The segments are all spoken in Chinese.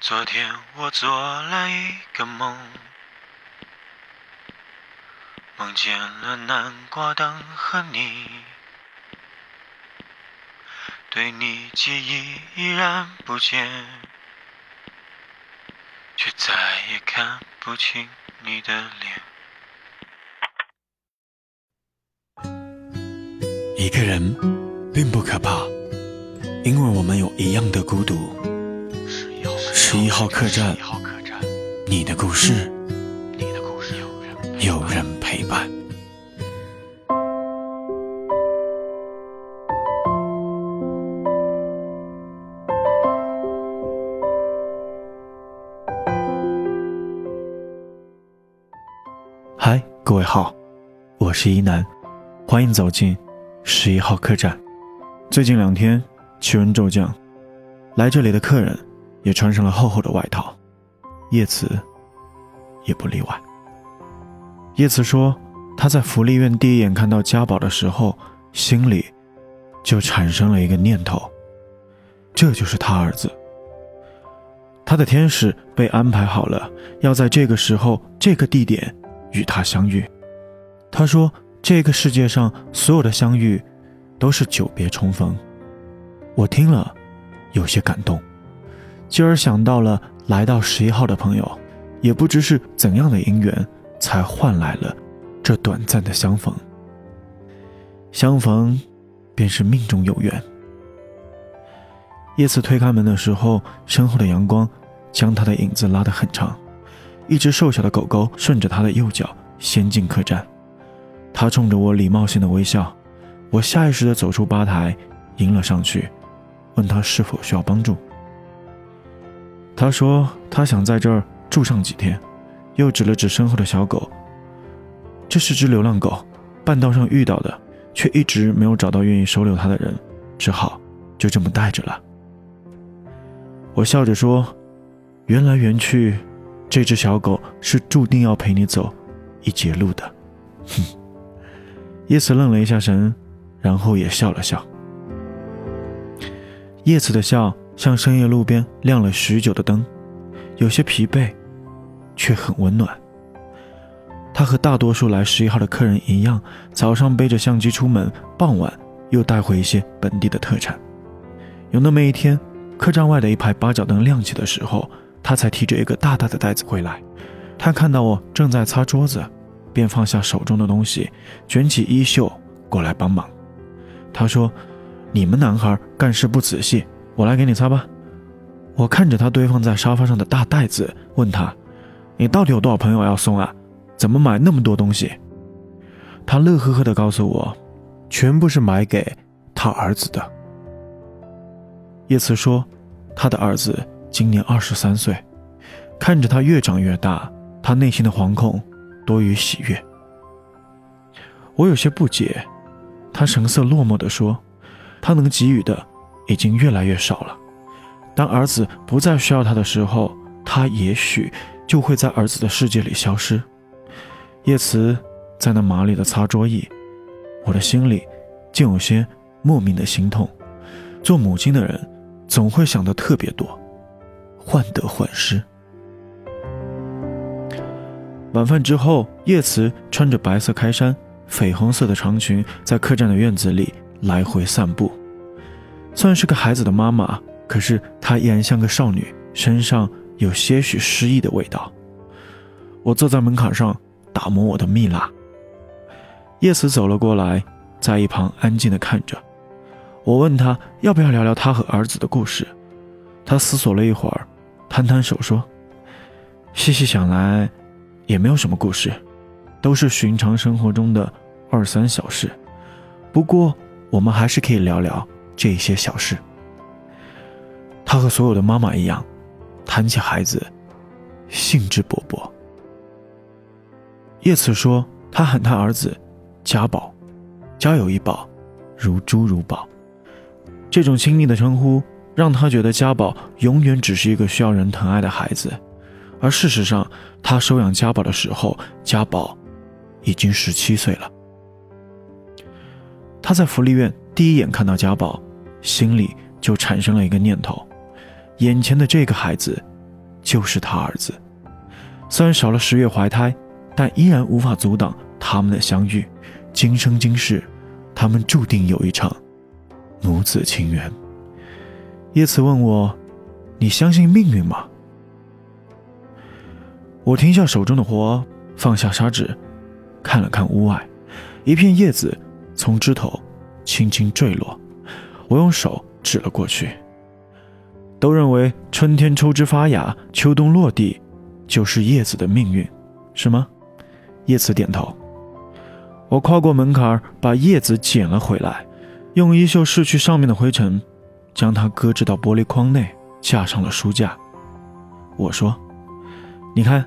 昨天我做了一个梦，梦见了南瓜灯和你，对你记忆依然不减，却再也看不清你的脸。一个人并不可怕，因为我们有一样的孤独。十一号客栈，你的故事，有人陪伴。嗨，各位好，我是一楠，欢迎走进十一号客栈。最近两天气温骤降，来这里的客人。也穿上了厚厚的外套，叶慈也不例外。叶慈说：“他在福利院第一眼看到家宝的时候，心里就产生了一个念头，这就是他儿子。他的天使被安排好了，要在这个时候、这个地点与他相遇。他说，这个世界上所有的相遇，都是久别重逢。”我听了，有些感动。继而想到了来到十一号的朋友，也不知是怎样的姻缘，才换来了这短暂的相逢。相逢，便是命中有缘。叶子推开门的时候，身后的阳光将他的影子拉得很长，一只瘦小的狗狗顺着他的右脚先进客栈。他冲着我礼貌性的微笑，我下意识地走出吧台，迎了上去，问他是否需要帮助。他说：“他想在这儿住上几天。”又指了指身后的小狗，这是只流浪狗，半道上遇到的，却一直没有找到愿意收留它的人，只好就这么带着了。我笑着说：“缘来缘去，这只小狗是注定要陪你走一截路的。”哼。叶子愣了一下神，然后也笑了笑。叶子的笑。像深夜路边亮了许久的灯，有些疲惫，却很温暖。他和大多数来十一号的客人一样，早上背着相机出门，傍晚又带回一些本地的特产。有那么一天，客栈外的一排八角灯亮起的时候，他才提着一个大大的袋子回来。他看到我正在擦桌子，便放下手中的东西，卷起衣袖过来帮忙。他说：“你们男孩干事不仔细。”我来给你擦吧。我看着他堆放在沙发上的大袋子，问他：“你到底有多少朋友要送啊？怎么买那么多东西？”他乐呵呵地告诉我：“全部是买给他儿子的。”叶慈说：“他的儿子今年二十三岁，看着他越长越大，他内心的惶恐多于喜悦。”我有些不解，他神色落寞地说：“他能给予的。”已经越来越少了。当儿子不再需要他的时候，他也许就会在儿子的世界里消失。叶慈在那麻利的擦桌椅，我的心里竟有些莫名的心痛。做母亲的人总会想的特别多，患得患失。晚饭之后，叶慈穿着白色开衫、绯红色的长裙，在客栈的院子里来回散步。算是个孩子的妈妈，可是她依然像个少女，身上有些许诗意的味道。我坐在门槛上打磨我的蜜蜡。叶慈走了过来，在一旁安静的看着。我问他要不要聊聊他和儿子的故事。他思索了一会儿，摊摊手说：“细细想来，也没有什么故事，都是寻常生活中的二三小事。不过，我们还是可以聊聊。”这些小事，他和所有的妈妈一样，谈起孩子，兴致勃勃。叶慈说：“他喊他儿子家宝，家有一宝，如珠如宝。”这种亲昵的称呼让他觉得家宝永远只是一个需要人疼爱的孩子，而事实上，他收养家宝的时候，家宝已经十七岁了。他在福利院第一眼看到家宝。心里就产生了一个念头：眼前的这个孩子，就是他儿子。虽然少了十月怀胎，但依然无法阻挡他们的相遇。今生今世，他们注定有一场母子情缘。叶慈问我：“你相信命运吗？”我停下手中的活，放下砂纸，看了看屋外，一片叶子从枝头轻轻坠落。我用手指了过去。都认为春天抽枝发芽，秋冬落地，就是叶子的命运，是吗？叶子点头。我跨过门槛，把叶子捡了回来，用衣袖拭去上面的灰尘，将它搁置到玻璃框内，架上了书架。我说：“你看，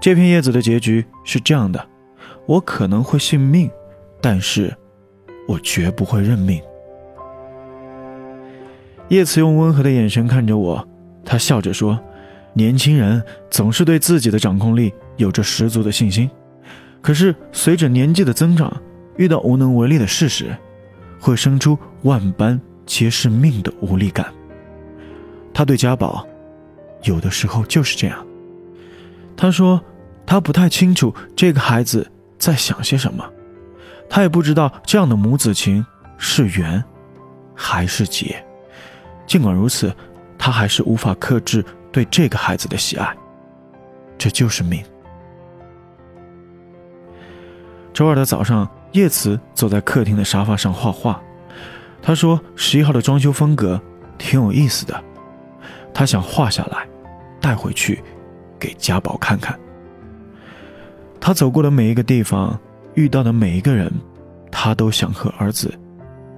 这片叶子的结局是这样的。我可能会信命，但是，我绝不会认命。”叶慈用温和的眼神看着我，他笑着说：“年轻人总是对自己的掌控力有着十足的信心。”可是，随着年纪的增长，遇到无能为力的事时，会生出万般皆是命的无力感。他对家宝，有的时候就是这样。他说，他不太清楚这个孩子在想些什么，他也不知道这样的母子情是缘，还是劫。尽管如此，他还是无法克制对这个孩子的喜爱。这就是命。周二的早上，叶慈坐在客厅的沙发上画画。他说：“十一号的装修风格挺有意思的，他想画下来，带回去给家宝看看。他走过的每一个地方，遇到的每一个人，他都想和儿子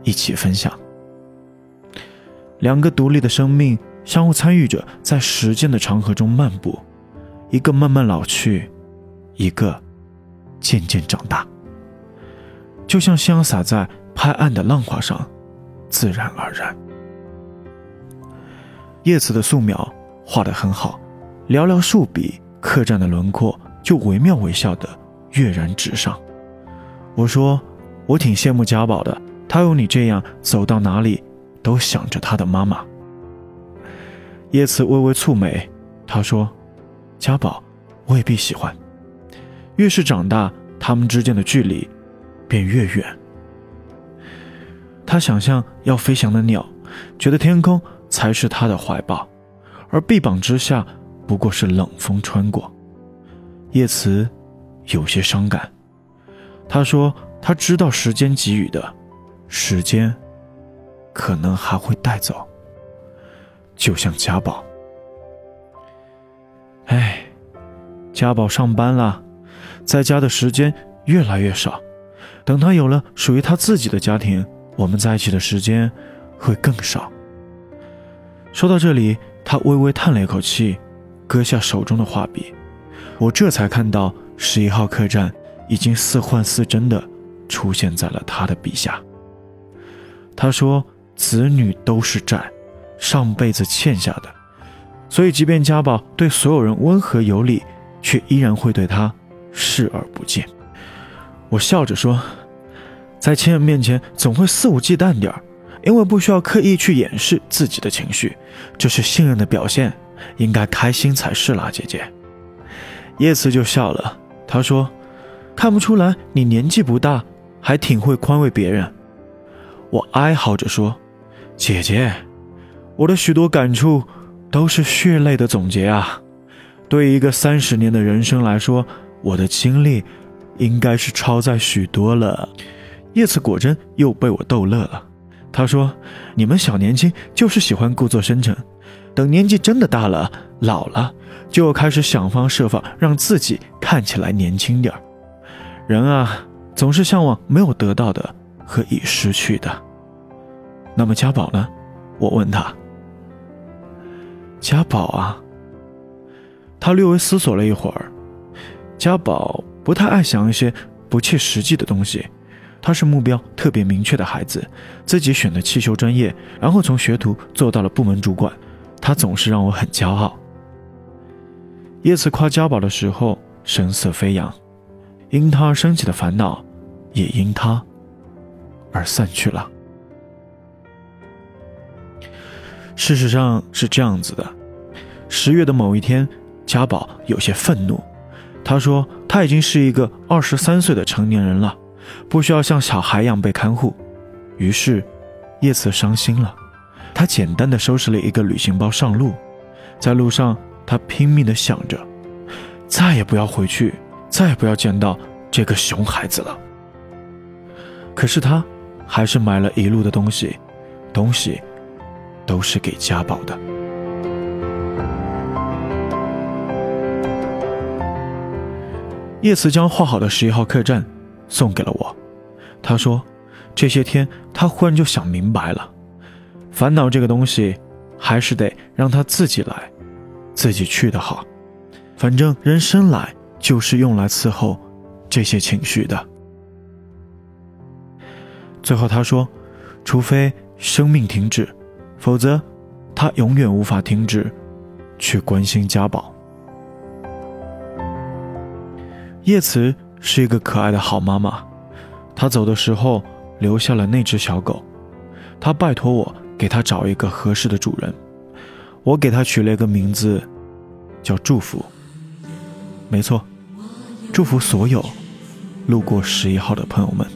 一起分享。两个独立的生命相互参与着，在时间的长河中漫步，一个慢慢老去，一个……”渐渐长大，就像夕阳洒在拍岸的浪花上，自然而然。叶子的素描画得很好，寥寥数笔，客栈的轮廓就惟妙惟肖的跃然纸上。我说，我挺羡慕家宝的，他有你这样走到哪里都想着他的妈妈。叶慈微微蹙眉，他说：“家宝未必喜欢。”越是长大，他们之间的距离便越远。他想象要飞翔的鸟，觉得天空才是他的怀抱，而臂膀之下不过是冷风穿过。叶慈有些伤感，他说：“他知道时间给予的，时间可能还会带走，就像家宝。”哎，家宝上班了。在家的时间越来越少，等他有了属于他自己的家庭，我们在一起的时间会更少。说到这里，他微微叹了一口气，搁下手中的画笔。我这才看到十一号客栈已经似幻似真的出现在了他的笔下。他说：“子女都是债，上辈子欠下的，所以即便家宝对所有人温和有礼，却依然会对他。”视而不见，我笑着说：“在亲人面前总会肆无忌惮点儿，因为不需要刻意去掩饰自己的情绪，这是信任的表现，应该开心才是啦，姐姐。”叶慈就笑了，他说：“看不出来你年纪不大，还挺会宽慰别人。”我哀嚎着说：“姐姐，我的许多感触都是血泪的总结啊，对于一个三十年的人生来说。”我的经历，应该是超载许多了。叶子果真又被我逗乐了。他说：“你们小年轻就是喜欢故作深沉，等年纪真的大了，老了，就开始想方设法让自己看起来年轻点儿。人啊，总是向往没有得到的和已失去的。那么家宝呢？”我问他。家宝啊，他略微思索了一会儿。家宝不太爱想一些不切实际的东西，他是目标特别明确的孩子，自己选的汽修专业，然后从学徒做到了部门主管，他总是让我很骄傲。叶慈夸家宝的时候神色飞扬，因他而升起的烦恼，也因他而散去了。事实上是这样子的，十月的某一天，家宝有些愤怒。他说他已经是一个二十三岁的成年人了，不需要像小孩一样被看护。于是，叶慈伤心了。他简单的收拾了一个旅行包上路，在路上，他拼命的想着，再也不要回去，再也不要见到这个熊孩子了。可是他，还是买了一路的东西，东西，都是给家宝的。叶慈将画好的十一号客栈送给了我，他说，这些天他忽然就想明白了。烦恼这个东西，还是得让他自己来，自己去的好。反正人生来就是用来伺候这些情绪的。最后他说：“除非生命停止，否则他永远无法停止去关心家宝。”叶慈是一个可爱的好妈妈，她走的时候留下了那只小狗，她拜托我。给他找一个合适的主人，我给他取了一个名字，叫祝福。没错，祝福所有路过十一号的朋友们。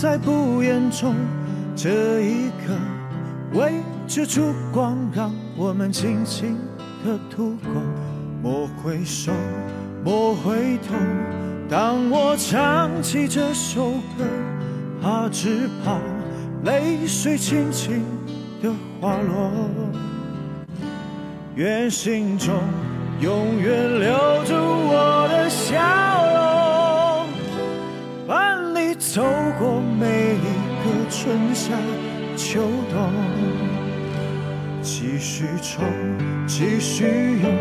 在不言中。这一刻，围着烛光，让我们静静的度过。莫回首，莫回头。当我唱起这首歌，啊，只怕泪水轻轻的滑落。愿心中永远留住我的笑容。走过每一个春夏秋冬，继续冲，继续勇，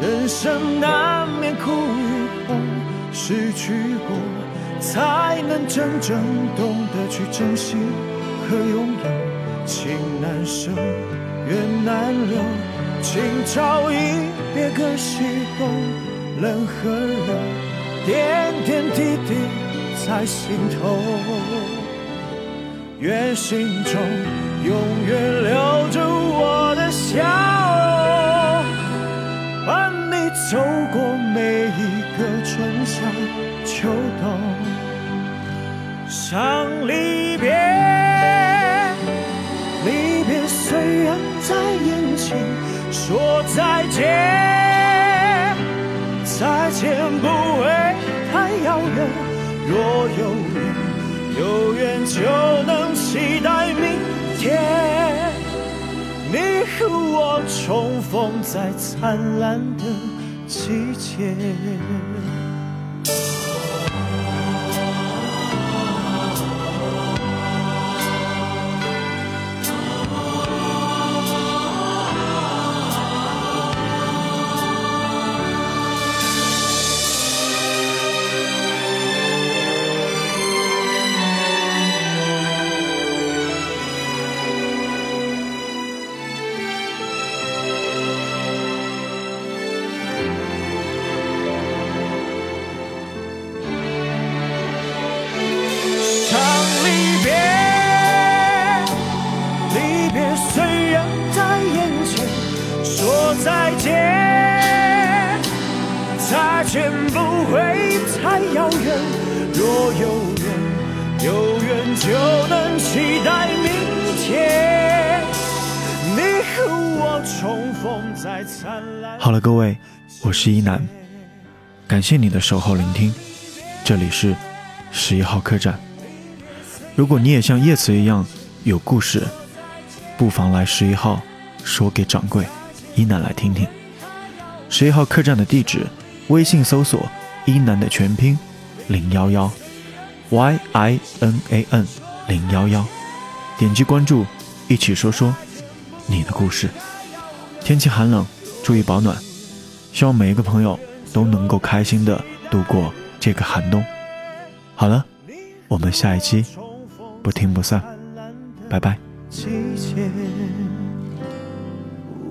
人生难免苦与痛，失去过才能真正懂得去珍惜和拥有。情难舍，缘难留，今朝一别各西东，冷和热，点点滴滴。在心头，愿心中永远留着我的笑容，伴你走过每一个春夏秋冬。想离别，离别虽然在眼前，说再见，再见不会太遥远。若有缘，有缘就能期待明天，你和我重逢在灿烂的季节。有缘，有缘就能期待明天。你和我重逢在灿烂。好了，各位，我是一南，感谢你的守候聆听。这里是十一号客栈。如果你也像叶子一样有故事，不妨来十一号说给掌柜一南来听听。十一号客栈的地址。微信搜索“一楠”的全拼零幺幺，Y I N A N 零幺幺，点击关注，一起说说你的故事。天气寒冷，注意保暖。希望每一个朋友都能够开心的度过这个寒冬。好了，我们下一期不听不散，拜拜。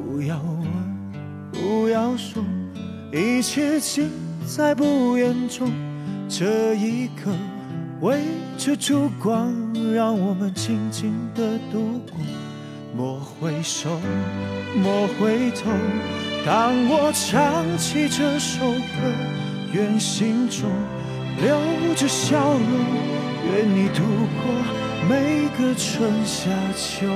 不要问，不要说，一切尽在不言中。这一刻，围着烛光，让我们静静的度过。莫回首，莫回头。当我唱起这首歌，愿心中。留着笑容，愿你度过每个春夏秋。